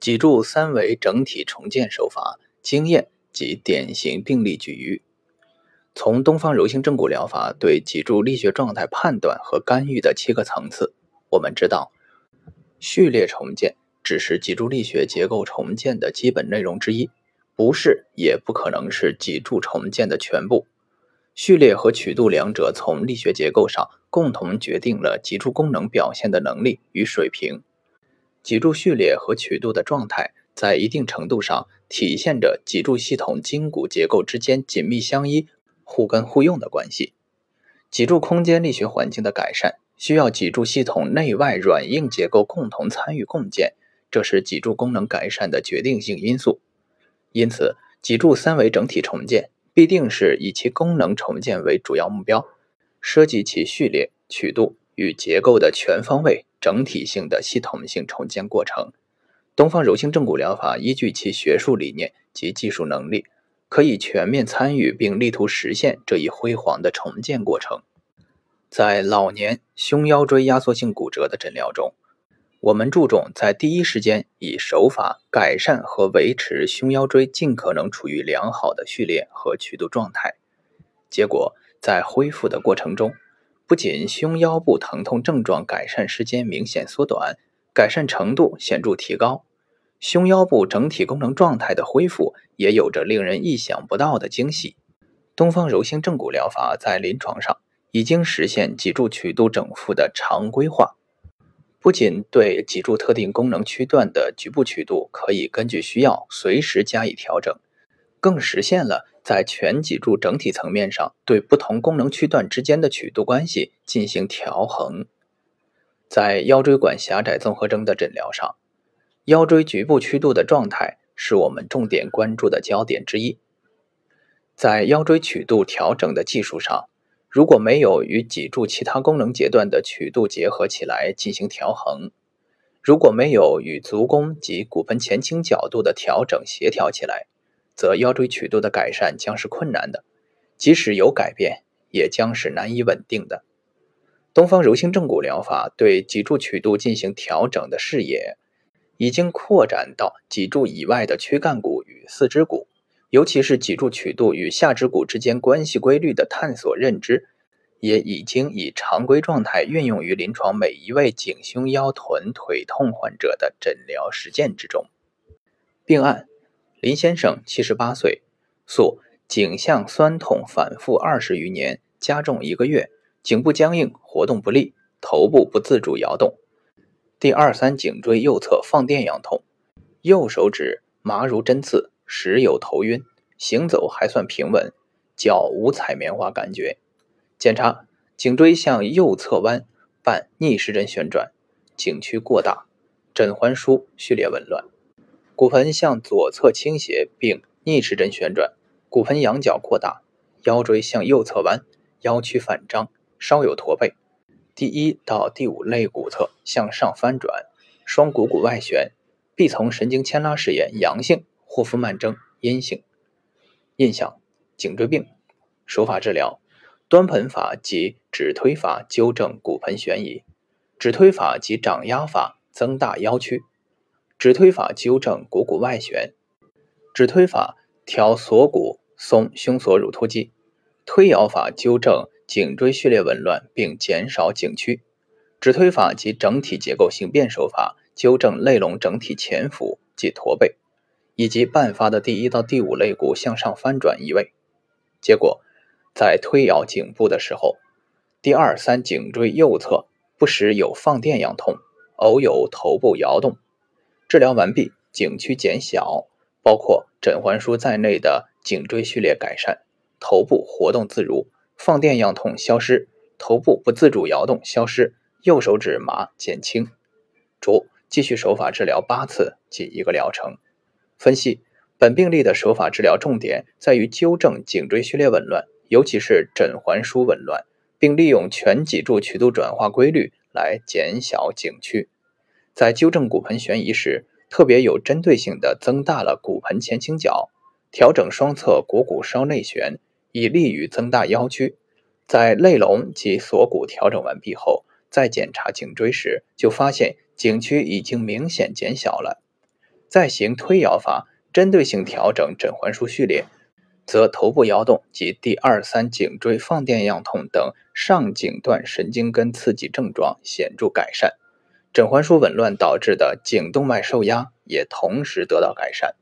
脊柱三维整体重建手法经验及典型病例举隅。从东方柔性正骨疗法对脊柱力学状态判断和干预的七个层次，我们知道，序列重建只是脊柱力学结构重建的基本内容之一，不是也不可能是脊柱重建的全部。序列和曲度两者从力学结构上共同决定了脊柱功能表现的能力与水平。脊柱序列和曲度的状态，在一定程度上体现着脊柱系统筋骨结构之间紧密相依、互根互用的关系。脊柱空间力学环境的改善，需要脊柱系统内外软硬结构共同参与共建，这是脊柱功能改善的决定性因素。因此，脊柱三维整体重建必定是以其功能重建为主要目标，涉及其序列、曲度与结构的全方位。整体性的系统性重建过程，东方柔性正骨疗法依据其学术理念及技术能力，可以全面参与并力图实现这一辉煌的重建过程。在老年胸腰椎压缩性骨折的诊疗中，我们注重在第一时间以手法改善和维持胸腰椎尽可能处于良好的序列和曲度状态。结果，在恢复的过程中。不仅胸腰部疼痛症状改善时间明显缩短，改善程度显著提高，胸腰部整体功能状态的恢复也有着令人意想不到的惊喜。东方柔性正骨疗法在临床上已经实现脊柱曲度整复的常规化，不仅对脊柱特定功能区段的局部曲度可以根据需要随时加以调整，更实现了。在全脊柱整体层面上，对不同功能区段之间的曲度关系进行调衡。在腰椎管狭窄综合征的诊疗上，腰椎局部曲度的状态是我们重点关注的焦点之一。在腰椎曲度调整的技术上，如果没有与脊柱其他功能阶段的曲度结合起来进行调衡，如果没有与足弓及骨盆前倾角度的调整协调起来，则腰椎曲度的改善将是困难的，即使有改变，也将是难以稳定的。东方柔性正骨疗法对脊柱曲度进行调整的视野，已经扩展到脊柱以外的躯干骨与四肢骨，尤其是脊柱曲度与下肢骨之间关系规律的探索认知，也已经以常规状态运用于临床每一位颈胸腰臀腿痛患者的诊疗实践之中。病案。林先生，七十八岁，诉颈项酸痛反复二十余年，加重一个月，颈部僵硬，活动不利，头部不自主摇动，第二三颈椎右侧放电样痛，右手指麻如针刺，时有头晕，行走还算平稳，脚无踩棉花感觉。检查颈椎向右侧弯，伴逆时针旋转，颈区过大，枕环枢序列紊乱。骨盆向左侧倾斜并逆时针旋转，骨盆仰角扩大，腰椎向右侧弯，腰曲反张，稍有驼背。第一到第五肋骨侧向上翻转，双股骨外旋，臂丛神经牵拉试验阳性，霍夫曼征阴性。印象：颈椎病。手法治疗：端盆法及指推法纠正骨盆悬移，指推法及掌压法增大腰曲。指推法纠正股骨外旋，指推法调锁骨松胸锁乳突肌，推摇法纠正颈椎序列紊乱并减少颈屈，指推法及整体结构性变手法纠正肋龙整体前俯及驼背，以及伴发的第一到第五肋骨向上翻转移位。结果，在推摇颈部的时候，第二三颈椎右侧不时有放电样痛，偶有头部摇动。治疗完毕，颈区减小，包括枕环枢在内的颈椎序列改善，头部活动自如，放电样痛消失，头部不自主摇动消失，右手指麻减轻。逐继续手法治疗八次即一个疗程。分析本病例的手法治疗重点在于纠正颈椎序列紊乱，尤其是枕环枢紊乱，并利用全脊柱曲度转化规律来减小颈区。在纠正骨盆悬移时，特别有针对性地增大了骨盆前倾角，调整双侧股骨稍内旋，以利于增大腰屈。在肋隆及锁骨调整完毕后，再检查颈椎时，就发现颈区已经明显减小了。再行推摇法，针对性调整枕环枢序列，则头部摇动及第二三颈椎放电样痛等上颈段神经根刺激症状显著改善。枕环枢紊乱导致的颈动脉受压也同时得到改善。